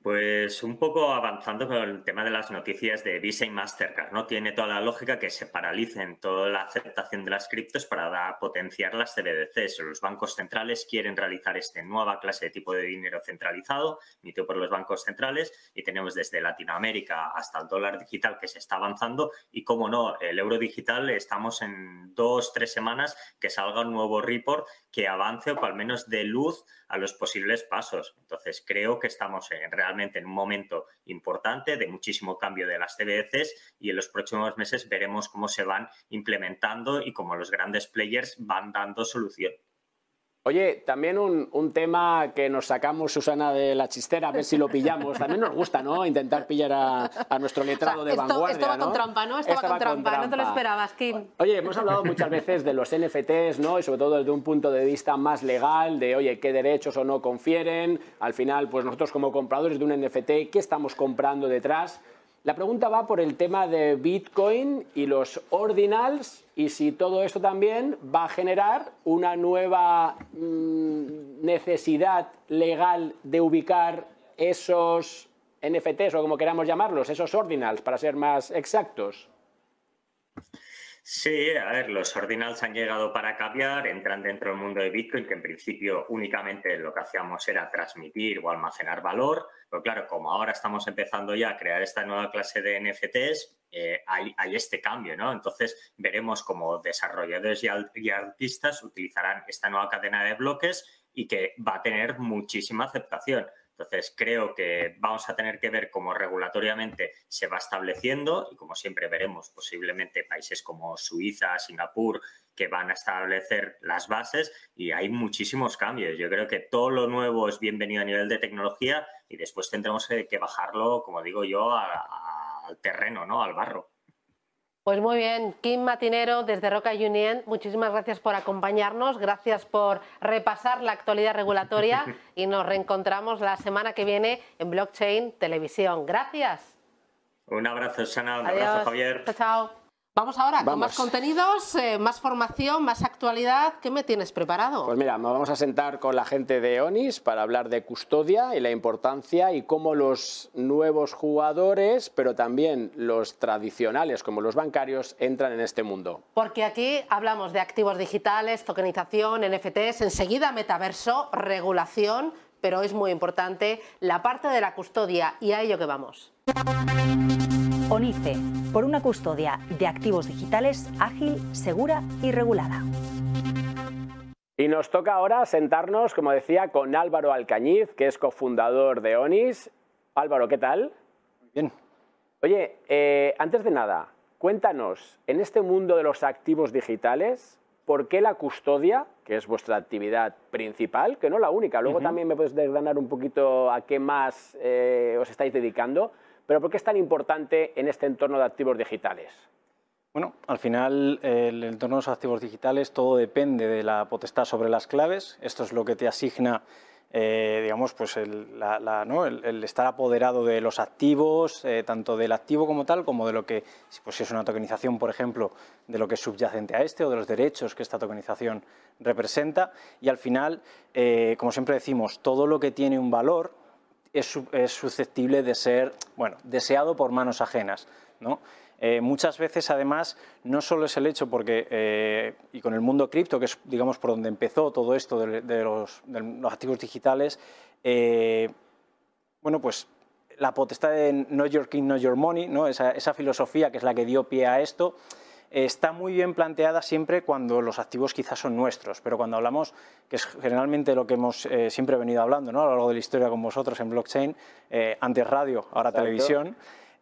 Speaker 9: Pues un poco avanzando con el tema de las noticias de Visa y Mastercard, ¿no? Tiene toda la lógica que se paralicen toda la aceptación de las criptos para potenciar las CBDCs. Los bancos centrales quieren realizar esta nueva clase de tipo de dinero centralizado, emitido por los bancos centrales, y tenemos desde Latinoamérica hasta el dólar digital que se está avanzando, y como no, el euro digital estamos en dos, tres semanas que salga un nuevo report que avance o que al menos dé luz a los posibles pasos. Entonces, creo que estamos en, realmente en un momento importante de muchísimo cambio de las CBDCs y en los próximos meses veremos cómo se van implementando y cómo los grandes players van dando solución.
Speaker 2: Oye, también un, tema que nos sacamos, Susana, de la chistera, a ver si lo pillamos. También nos gusta, ¿no? Intentar pillar a, nuestro letrado de vanguardia.
Speaker 1: Esto va con trampa, ¿no? Esto va con trampa. no te lo esperabas, Kim.
Speaker 2: Oye, hemos hablado muchas veces de los NFTs, ¿no? Y sobre todo desde un punto de vista más legal, de, oye, qué derechos o no confieren. Al final, pues nosotros como compradores de un NFT, ¿qué estamos comprando detrás? La pregunta va por el tema de Bitcoin y los ordinals y si todo esto también va a generar una nueva mm, necesidad legal de ubicar esos NFTs o como queramos llamarlos, esos ordinals para ser más exactos.
Speaker 9: Sí, a ver, los ordinals han llegado para cambiar, entran dentro del mundo de Bitcoin, que en principio únicamente lo que hacíamos era transmitir o almacenar valor, pero claro, como ahora estamos empezando ya a crear esta nueva clase de NFTs, eh, hay, este cambio, ¿no? Entonces veremos cómo desarrolladores y artistas utilizarán esta nueva cadena de bloques y que va a tener muchísima aceptación. Entonces, creo que vamos a tener que ver cómo regulatoriamente se va estableciendo y como siempre veremos posiblemente países como Suiza, Singapur, que van a establecer las bases y hay muchísimos cambios. Yo creo que todo lo nuevo es bienvenido a nivel de tecnología y después tendremos que bajarlo, como digo yo, al terreno, ¿no? al barro.
Speaker 1: Pues muy bien, Kim Matinero desde Roca Union, muchísimas gracias por acompañarnos, gracias por repasar la actualidad regulatoria y nos reencontramos la semana que viene en Blockchain Televisión. Gracias.
Speaker 9: Un abrazo, Sana, un abrazo, Javier.
Speaker 1: Chao, chao. Vamos ahora con más contenidos, eh, más formación, más actualidad. ¿Qué me tienes preparado?
Speaker 2: Pues mira, nos vamos a sentar con la gente de ONIS para hablar de custodia y la importancia y cómo los nuevos jugadores, pero también los tradicionales como los bancarios, entran en este mundo.
Speaker 1: Porque aquí hablamos de activos digitales, tokenización, NFTs, enseguida metaverso, regulación, pero es muy importante la parte de la custodia y a ello que vamos.
Speaker 3: ONICE, por una custodia de activos digitales ágil, segura y regulada.
Speaker 2: Y nos toca ahora sentarnos, como decía, con Álvaro Alcañiz, que es cofundador de ONIS. Álvaro, ¿qué tal?
Speaker 10: Bien.
Speaker 2: Oye, eh, antes de nada, cuéntanos, en este mundo de los activos digitales, ¿por qué la custodia, que es vuestra actividad principal, que no la única, luego también me puedes desgranar un poquito a qué más eh, os estáis dedicando, pero ¿por qué es tan importante en este entorno de activos digitales?
Speaker 10: Bueno, al final el entorno de los activos digitales todo depende de la potestad sobre las claves. Esto es lo que te asigna, eh, digamos, pues el, estar apoderado de los activos, eh, tanto del activo como tal, como de lo que, pues si es una tokenización, por ejemplo, de lo que es subyacente a este o de los derechos que esta tokenización representa. Y al final, eh, como siempre decimos, todo lo que tiene un valor es, susceptible de ser bueno, deseado por manos ajenas. ¿no? Eh, muchas veces, además, no solo es el hecho porque, eh, y con el mundo cripto, que es, digamos, por donde empezó todo esto de, los, activos digitales, eh, bueno, pues la potestad de Know Your King, Know Your Money, ¿no? esa, esa filosofía que es la que dio pie a esto, está muy bien planteada siempre cuando los activos quizás son nuestros, pero cuando hablamos, que es generalmente lo que hemos eh, siempre venido hablando ¿no? a lo largo de la historia con vosotros en blockchain, eh, antes radio, ahora televisión,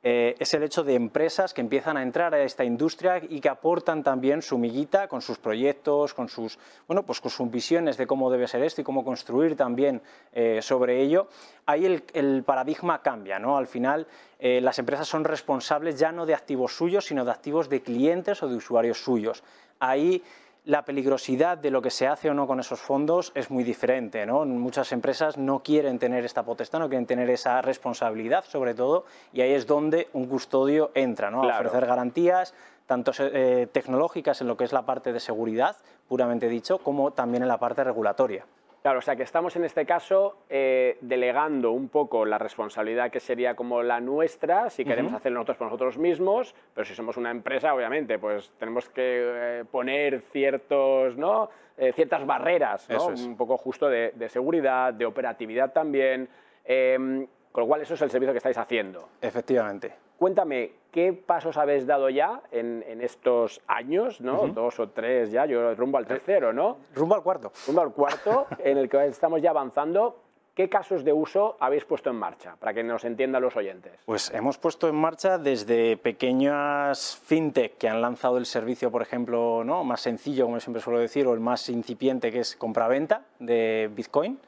Speaker 10: eh, es el hecho de empresas que empiezan a entrar a esta industria y que aportan también su miguita con sus proyectos, con sus, bueno, pues con sus visiones de cómo debe ser esto y cómo construir también eh, sobre ello. Ahí el, paradigma cambia, ¿no? Al final eh, las empresas son responsables ya no de activos suyos, sino de activos de clientes o de usuarios suyos. Ahí la peligrosidad de lo que se hace o no con esos fondos es muy diferente. ¿no? Muchas empresas no quieren tener esta potestad, no quieren tener esa responsabilidad, sobre todo, y ahí es donde un custodio entra, ¿no? a ofrecer garantías, tanto eh, tecnológicas en lo que es la parte de seguridad, puramente dicho, como también en la parte regulatoria.
Speaker 2: Claro, o sea que estamos en este caso eh, delegando un poco la responsabilidad que sería como la nuestra, si queremos hacerlo nosotros por nosotros mismos, pero si somos una empresa, obviamente, pues tenemos que eh, poner ciertos, ¿no? Eh, ciertas barreras, ¿no? un poco justo de, de, seguridad, de operatividad también, em, con lo cual eso es el servicio que estáis haciendo.
Speaker 10: Efectivamente.
Speaker 2: Cuéntame, ¿qué pasos habéis dado ya en, estos años, ¿no? Dos o tres ya, yo rumbo al tercero, ¿no?
Speaker 10: Rumbo al cuarto.
Speaker 2: Rumbo al cuarto, en el que estamos ya avanzando. ¿Qué casos de uso habéis puesto en marcha para que nos entiendan los oyentes?
Speaker 10: Pues hemos puesto en marcha desde pequeñas fintech que han lanzado el servicio, por ejemplo, ¿no? más sencillo, como siempre suelo decir, o el más incipiente, que es compra-venta de Bitcoin,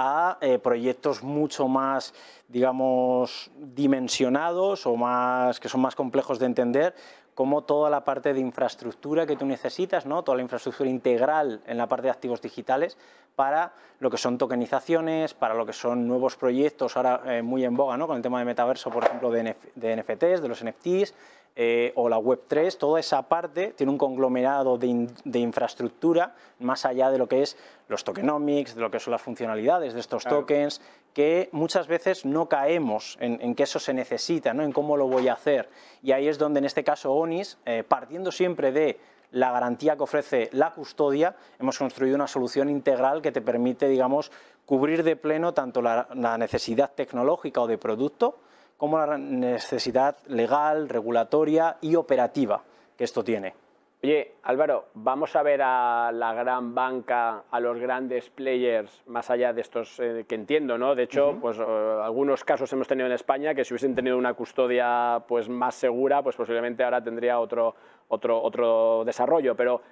Speaker 10: a eh, proyectos mucho más, digamos, dimensionados o más, que son más complejos de entender, como toda la parte de infraestructura que tú necesitas, ¿no? toda la infraestructura integral en la parte de activos digitales para lo que son tokenizaciones, para lo que son nuevos proyectos ahora eh, muy en boga, ¿no? con el tema de metaverso, por ejemplo, de, de NFTs, de los NFTs, eh, o la Web3, toda esa parte tiene un conglomerado de, infraestructura más allá de lo que es los tokenomics, de lo que son las funcionalidades de estos tokens, que muchas veces no caemos en, que eso se necesita, ¿no? en cómo lo voy a hacer. Y ahí es donde en este caso ONIS, eh, partiendo siempre de la garantía que ofrece la custodia, hemos construido una solución integral que te permite, digamos, cubrir de pleno tanto la necesidad tecnológica o de producto, como la necesidad legal, regulatoria y operativa que esto tiene.
Speaker 2: Oye, Álvaro, vamos a ver a la gran banca, a los grandes players, más allá de estos eh, que entiendo, ¿no? De hecho, pues eh, algunos casos hemos tenido en España que si hubiesen tenido una custodia pues más segura, pues posiblemente ahora tendría otro, otro, otro desarrollo. Pero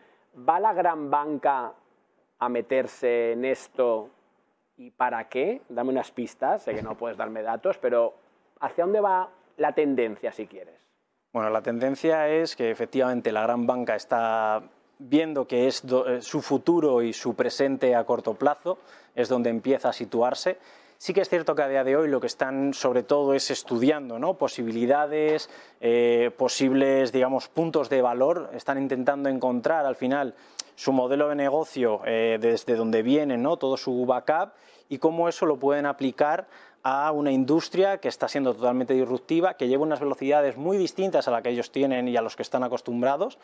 Speaker 2: ¿va la gran banca a meterse en esto y para qué? Dame unas pistas, sé que no puedes darme datos, pero ¿hacia dónde va la tendencia, si quieres?
Speaker 10: Bueno, la tendencia es que efectivamente la gran banca está viendo que es eh, su futuro y su presente a corto plazo, es donde empieza a situarse. Sí que es cierto que a día de hoy lo que están sobre todo es estudiando ¿no? posibilidades, eh, posibles digamos, puntos de valor, están intentando encontrar al final su modelo de negocio eh, desde donde viene, ¿no? todo su backup y cómo eso lo pueden aplicar a una industria que está siendo totalmente disruptiva, que lleva unas velocidades muy distintas a las que ellos tienen y a los que están acostumbrados,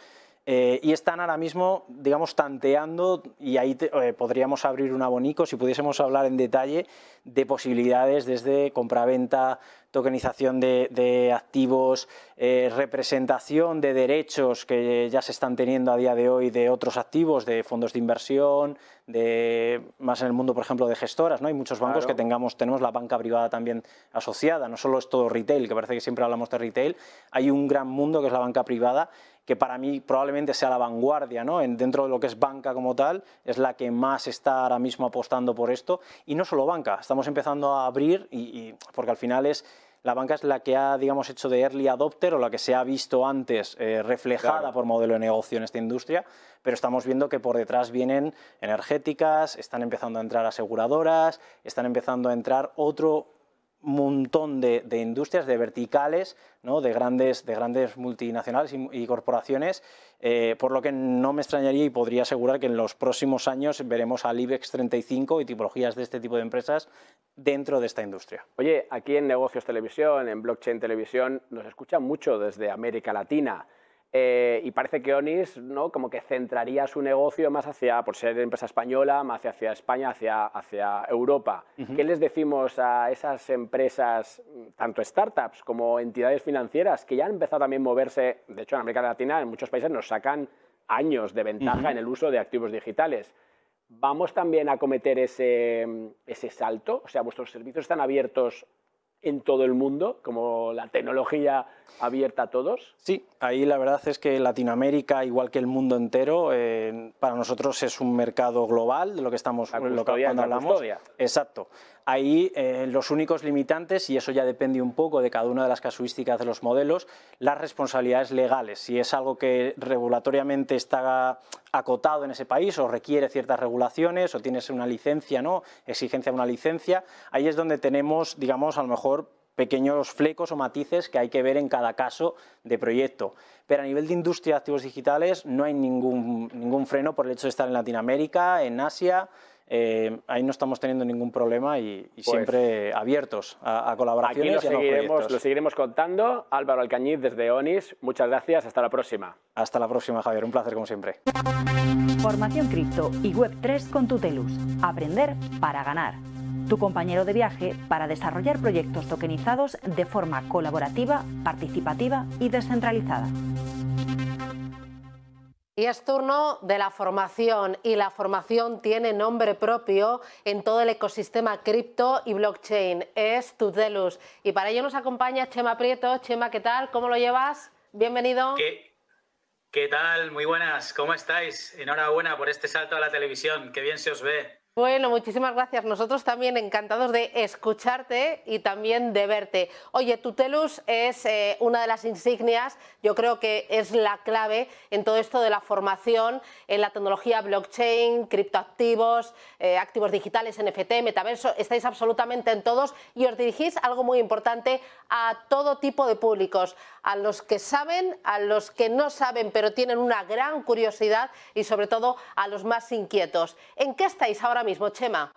Speaker 10: eh, y están ahora mismo, digamos, tanteando, y ahí eh, podríamos abrir un abonico si pudiésemos hablar en detalle de posibilidades desde compraventa, tokenización de, activos, eh, representación de derechos que ya se están teniendo a día de hoy de otros activos, de fondos de inversión, de más en el mundo, por ejemplo, de gestoras. ¿no? Hay muchos bancos que tengamos, tenemos la banca privada también asociada, no solo es todo retail, que parece que siempre hablamos de retail, hay un gran mundo que es la banca privada que para mí probablemente sea la vanguardia, ¿no? En, dentro de lo que es banca como tal, es la que más está ahora mismo apostando por esto. Y no solo banca, estamos empezando a abrir, y, porque al final es la banca es la que ha, digamos, hecho de early adopter o la que se ha visto antes eh, reflejada por modelo de negocio en esta industria, pero estamos viendo que por detrás vienen energéticas, están empezando a entrar aseguradoras, están empezando a entrar otro montón de, industrias, de verticales, ¿no? de, grandes, de grandes multinacionales y, corporaciones, eh, por lo que no me extrañaría y podría asegurar que en los próximos años veremos al IBEX 35 y tipologías de este tipo de empresas dentro de esta industria.
Speaker 2: Oye, aquí en Negocios Televisión, en Blockchain Televisión, nos escuchan mucho desde América Latina. Eh, y parece que Onis ¿no? como que centraría su negocio más hacia, por ser empresa española, más hacia España, hacia, hacia Europa. ¿Qué les decimos a esas empresas, tanto startups como entidades financieras, que ya han empezado también a moverse, de hecho en América Latina, en muchos países nos sacan años de ventaja en el uso de activos digitales? ¿Vamos también a cometer ese, ese salto? O sea, ¿vuestros servicios están abiertos en todo el mundo, como la tecnología abierta a todos?
Speaker 10: Sí, ahí la verdad es que Latinoamérica, igual que el mundo entero, eh, para nosotros es un mercado global de lo que estamos
Speaker 2: lo que, cuando hablamos.
Speaker 10: Exacto. Ahí eh, los únicos limitantes, y eso ya depende un poco de cada una de las casuísticas de los modelos, las responsabilidades legales. Si es algo que regulatoriamente está acotado en ese país o requiere ciertas regulaciones o tienes una licencia, ¿no? exigencia de una licencia, ahí es donde tenemos, digamos, a lo mejor pequeños flecos o matices que hay que ver en cada caso de proyecto. Pero a nivel de industria de activos digitales no hay ningún, ningún freno por el hecho de estar en Latinoamérica, en Asia, eh, ahí no estamos teniendo ningún problema y, pues siempre abiertos a, colaboraciones.
Speaker 2: Aquí lo, seguiremos, lo seguiremos contando. Álvaro Alcañiz desde ONIS, muchas gracias, hasta la próxima.
Speaker 10: Hasta la próxima, Javier, un placer como siempre.
Speaker 3: Formación cripto y Web3 con Tutelus. Aprender para ganar. Tu compañero de viaje para desarrollar proyectos tokenizados de forma colaborativa, participativa y descentralizada.
Speaker 1: Y es turno de la formación y la formación tiene nombre propio en todo el ecosistema cripto y blockchain. Es Tutelus. Y para ello nos acompaña Chema Prieto. Chema, ¿qué tal? ¿Cómo lo llevas? Bienvenido.
Speaker 11: ¿Qué, ¿Qué tal? Muy buenas. ¿Cómo estáis? Enhorabuena por este salto a la televisión. Qué bien se os ve.
Speaker 1: Bueno, muchísimas gracias. Nosotros también encantados de escucharte y también de verte. Oye, Tutelus es eh, una de las insignias, yo creo que es la clave en todo esto de la formación en la tecnología blockchain, criptoactivos, eh, activos digitales, NFT, metaverso. Estáis absolutamente en todos y os dirigís algo muy importante a todo tipo de públicos, a los que saben, a los que no saben pero tienen una gran curiosidad y sobre todo a los más inquietos. ¿En qué estáis ahora mismo, Chema?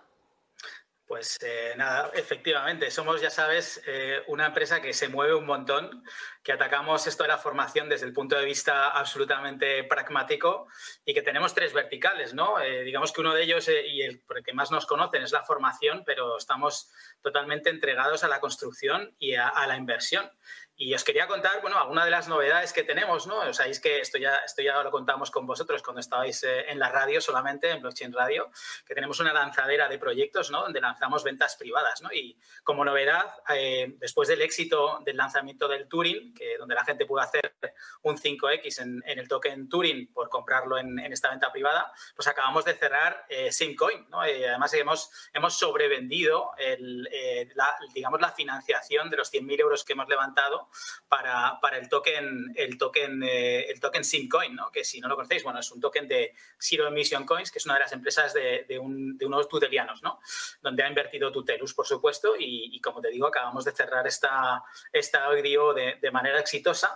Speaker 11: Pues eh, nada, efectivamente, somos, ya sabes, eh, una empresa que se mueve un montón, que atacamos esto de la formación desde el punto de vista absolutamente pragmático y que tenemos tres verticales, ¿no? Eh, digamos que uno de ellos y el por el que más nos conocen es la formación, pero estamos totalmente entregados a la construcción y a la inversión. Y os quería contar, bueno, alguna de las novedades que tenemos, ¿no? O sabéis que esto ya, esto ya lo contamos con vosotros cuando estabais eh, en la radio solamente, en Blockchain Radio, que tenemos una lanzadera de proyectos, ¿no? Donde lanzamos ventas privadas, ¿no? Y como novedad, eh, después del éxito del lanzamiento del Turing, que donde la gente pudo hacer un 5X en, el token Turing por comprarlo en, esta venta privada, pues acabamos de cerrar eh, Simcoin, ¿no? además hemos, hemos sobrevendido el, la, digamos, la financiación de los 100.000 euros que hemos levantado para, para el token, el token, eh, el token Simcoin, ¿no? que si no lo conocéis, bueno, es un token de Zero Emission Coins, que es una de las empresas de, de, un, de unos tutelianos, ¿no? donde ha invertido Tutelus, por supuesto, y, como te digo, acabamos de cerrar esta, esta audio de, de manera exitosa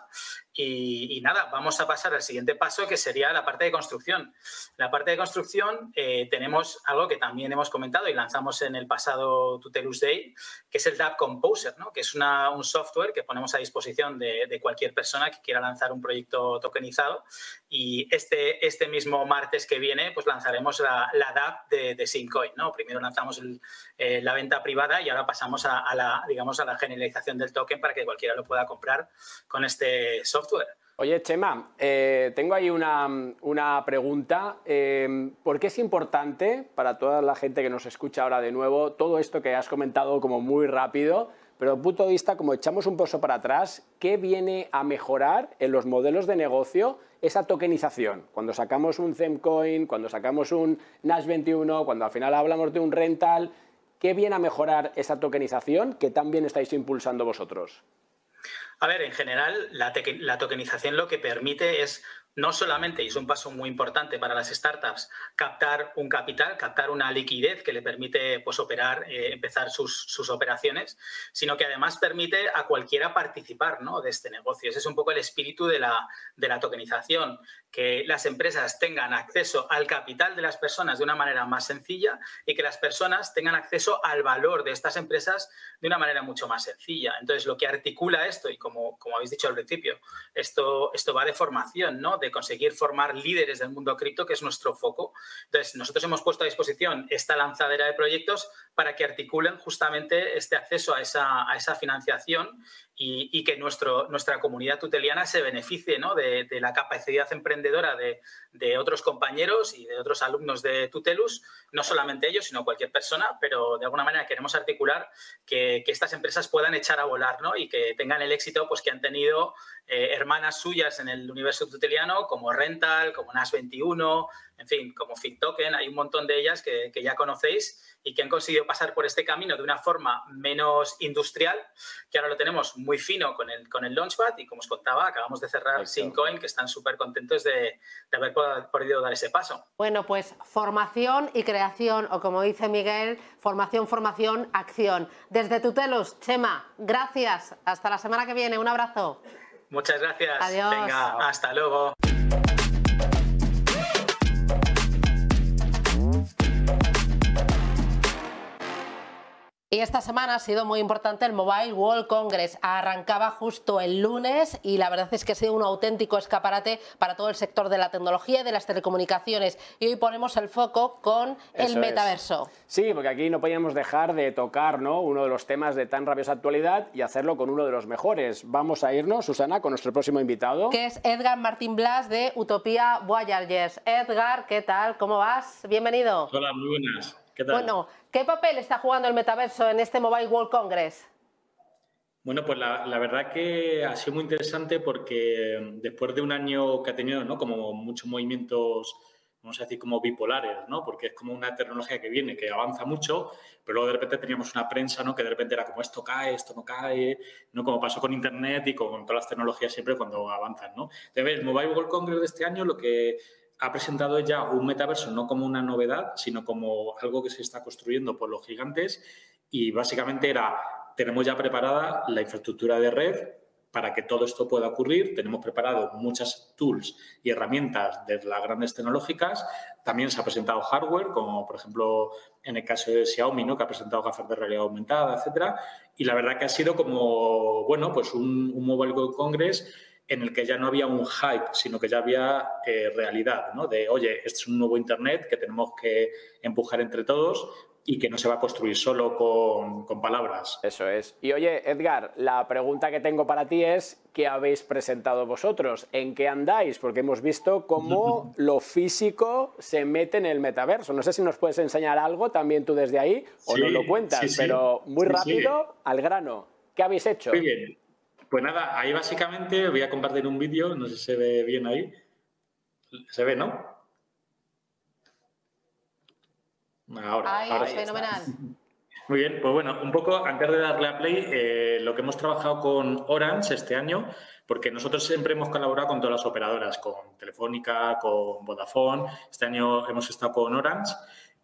Speaker 11: y, nada, vamos a pasar al siguiente paso, que sería la parte de construcción. La parte de construcción eh, tenemos algo que también hemos comentado y lanzamos en el pasado Tutelus Day, que es el DApp Composer, ¿no? que es una, un software que ponemos a disposición de, de, cualquier persona que quiera lanzar un proyecto tokenizado. Y este, este mismo martes que viene, pues lanzaremos la, la DApp de, de Syncoin. ¿no? Primero lanzamos el, eh, la venta privada y ahora pasamos a, a, la, digamos, a la generalización del token para que cualquiera lo pueda comprar con este software
Speaker 2: Oye, Chema, eh, tengo ahí una, pregunta. Eh, ¿Por qué es importante para toda la gente que nos escucha ahora de nuevo todo esto que has comentado como muy rápido? Pero desde punto de vista, como echamos un paso para atrás, ¿qué viene a mejorar en los modelos de negocio esa tokenización? Cuando sacamos un Zemcoin, cuando sacamos un Nash 21, cuando al final hablamos de un rental, ¿qué viene a mejorar esa tokenización que también estáis impulsando vosotros?
Speaker 11: A ver, en general, la, la, tokenización lo que permite es no solamente, y es un paso muy importante para las startups, captar un capital, captar una liquidez que le permite pues, operar, eh, empezar sus, sus, operaciones, sino que además permite a cualquiera participar ¿no? de este negocio. Ese es un poco el espíritu de la, de la tokenización, que las empresas tengan acceso al capital de las personas de una manera más sencilla y que las personas tengan acceso al valor de estas empresas de una manera mucho más sencilla. Entonces, lo que articula esto, y como, como habéis dicho al principio, esto, esto va de formación, ¿no? de conseguir formar líderes del mundo cripto, que es nuestro foco. Entonces, nosotros hemos puesto a disposición esta lanzadera de proyectos para que articulen justamente este acceso a esa, a esa financiación y, que nuestro, nuestra comunidad tuteliana se beneficie ¿no? de, la capacidad emprendedora de, de, otros compañeros y de otros alumnos de Tutelus, no solamente ellos, sino cualquier persona, pero de alguna manera queremos articular que, que estas empresas puedan echar a volar ¿no? y que tengan el éxito pues, que han tenido eh, hermanas suyas en el universo tuteliano, como Rental, como NAS21, en fin, como FitToken, hay un montón de ellas que, que ya conocéis y que han conseguido pasar por este camino de una forma menos industrial, que ahora lo tenemos muy fino con el, con el Launchpad y como os contaba, acabamos de cerrar Syncoin, que están súper contentos de, de, haber podido dar ese paso.
Speaker 1: Bueno, pues formación y creación, o como dice Miguel, formación, formación, acción. Desde Tutelos, Chema, gracias. Hasta la semana que viene. Un abrazo.
Speaker 11: Muchas gracias.
Speaker 1: Adiós.
Speaker 11: Venga, hasta luego.
Speaker 1: Y esta semana ha sido muy importante el Mobile World Congress. Arrancaba justo el lunes y la verdad es que ha sido un auténtico escaparate para todo el sector de la tecnología y de las telecomunicaciones. Y hoy ponemos el foco con el
Speaker 2: Eso
Speaker 1: metaverso.
Speaker 2: es. Sí, porque aquí no podíamos dejar de tocar ¿no? uno de los temas de tan rabiosa actualidad y hacerlo con uno de los mejores. Vamos a irnos, Susana, con nuestro próximo invitado.
Speaker 1: Que es Edgar Martín Blas de Utopía Voyagers. Edgar, ¿qué tal? ¿Cómo vas? Bienvenido.
Speaker 12: Hola, muy buenas. ¿Qué tal?
Speaker 1: Bueno, ¿qué papel está jugando el metaverso en este Mobile World Congress?
Speaker 12: Bueno, pues la, la verdad que ha sido muy interesante porque mm, después de un año que ha tenido, ¿no? Como muchos movimientos, vamos a decir, como bipolares, ¿no? Porque es como una tecnología que viene, que avanza mucho, pero luego de repente teníamos una prensa, ¿no? Que de repente era como esto cae, esto no cae, ¿no? Como pasó con Internet y con todas las tecnologías siempre cuando avanzan, ¿no? Entonces, el Mobile World Congress de este año lo que ha presentado ya un metaverso no como una novedad, sino como algo que se está construyendo por los gigantes y básicamente era, tenemos ya preparada la infraestructura de red para que todo esto pueda ocurrir. Tenemos preparado muchas tools y herramientas de las grandes tecnológicas. También se ha presentado hardware, como por ejemplo en el caso de Xiaomi, ¿no? que ha presentado gafas de realidad aumentada, etcétera. Y la verdad que ha sido como, bueno, pues un, un Mobile World Congress en el que ya no había un hype, sino que ya había eh, realidad, ¿no? De, oye, este es un nuevo Internet que tenemos que empujar entre todos y que no se va a construir solo con, con palabras.
Speaker 2: Eso es. Y oye, Edgar, la pregunta que tengo para ti es, ¿qué habéis presentado vosotros? ¿En qué andáis? Porque hemos visto cómo lo físico se mete en el metaverso. No sé si nos puedes enseñar algo también tú desde ahí o
Speaker 12: Sí,
Speaker 2: nos lo cuentas,
Speaker 12: sí, sí.
Speaker 2: pero muy rápido, al grano. ¿Qué habéis hecho?
Speaker 12: Muy bien. Pues nada, ahí básicamente voy a compartir un vídeo, no sé si se ve bien ahí. Se ve, ¿no? Ahora,
Speaker 1: Ay,
Speaker 12: ahora sí.
Speaker 1: fenomenal.
Speaker 12: Muy bien, pues bueno, un poco antes de darle a play, eh, lo que hemos trabajado con Orange este año, porque nosotros siempre hemos colaborado con todas las operadoras, con Telefónica, con Vodafone, este año hemos estado con Orange.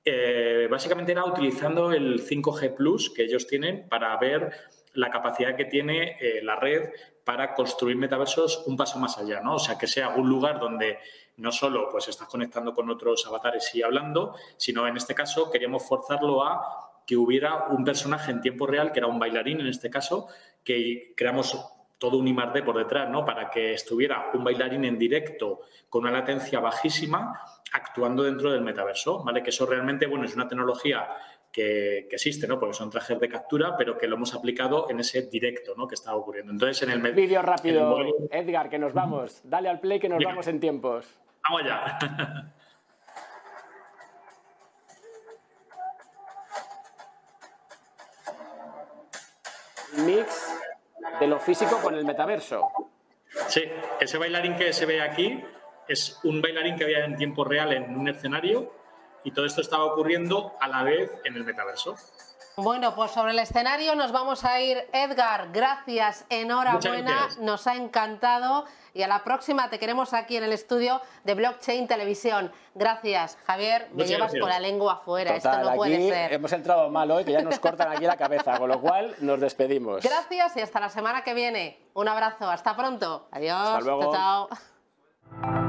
Speaker 12: Eh, básicamente era utilizando el 5G Plus que ellos tienen para ver la capacidad que tiene eh, la red para construir metaversos un paso más allá, ¿no? O sea, que sea un lugar donde no solo pues estás conectando con otros avatares y hablando, sino en este caso queríamos forzarlo a que hubiera un personaje en tiempo real, que era un bailarín en este caso, que creamos todo un I+D por detrás, ¿no? Para que estuviera un bailarín en directo con una latencia bajísima actuando dentro del metaverso, ¿vale? Que eso realmente, bueno, es una tecnología que, que existe, ¿no? Porque son trajes de captura, pero que lo hemos aplicado en ese directo, ¿no? Que está ocurriendo. Entonces, en el
Speaker 2: Vídeo
Speaker 12: el
Speaker 2: rápido, Edgar, que nos vamos. Dale al play que nos
Speaker 12: Venga.
Speaker 2: vamos en tiempos.
Speaker 12: Vamos allá.
Speaker 2: Mix de lo físico con el metaverso.
Speaker 12: Sí, ese bailarín que se ve aquí es un bailarín que había en tiempo real en un escenario y todo esto estaba ocurriendo a la vez en el metaverso.
Speaker 1: Bueno, pues sobre el escenario nos vamos a ir. Edgar, gracias, enhorabuena,
Speaker 12: gracias.
Speaker 1: nos ha encantado y a la próxima te queremos aquí en el estudio de Blockchain Televisión. Gracias, Javier, me
Speaker 2: Muchas
Speaker 1: llevas
Speaker 2: gracias.
Speaker 1: con la lengua afuera,
Speaker 2: Total,
Speaker 1: esto no puede ser.
Speaker 2: hemos entrado mal hoy, que ya nos cortan aquí la cabeza, con lo cual nos despedimos.
Speaker 1: Gracias y hasta la semana que viene. Un abrazo, hasta pronto. Adiós.
Speaker 2: Hasta luego.
Speaker 1: Chao, chao.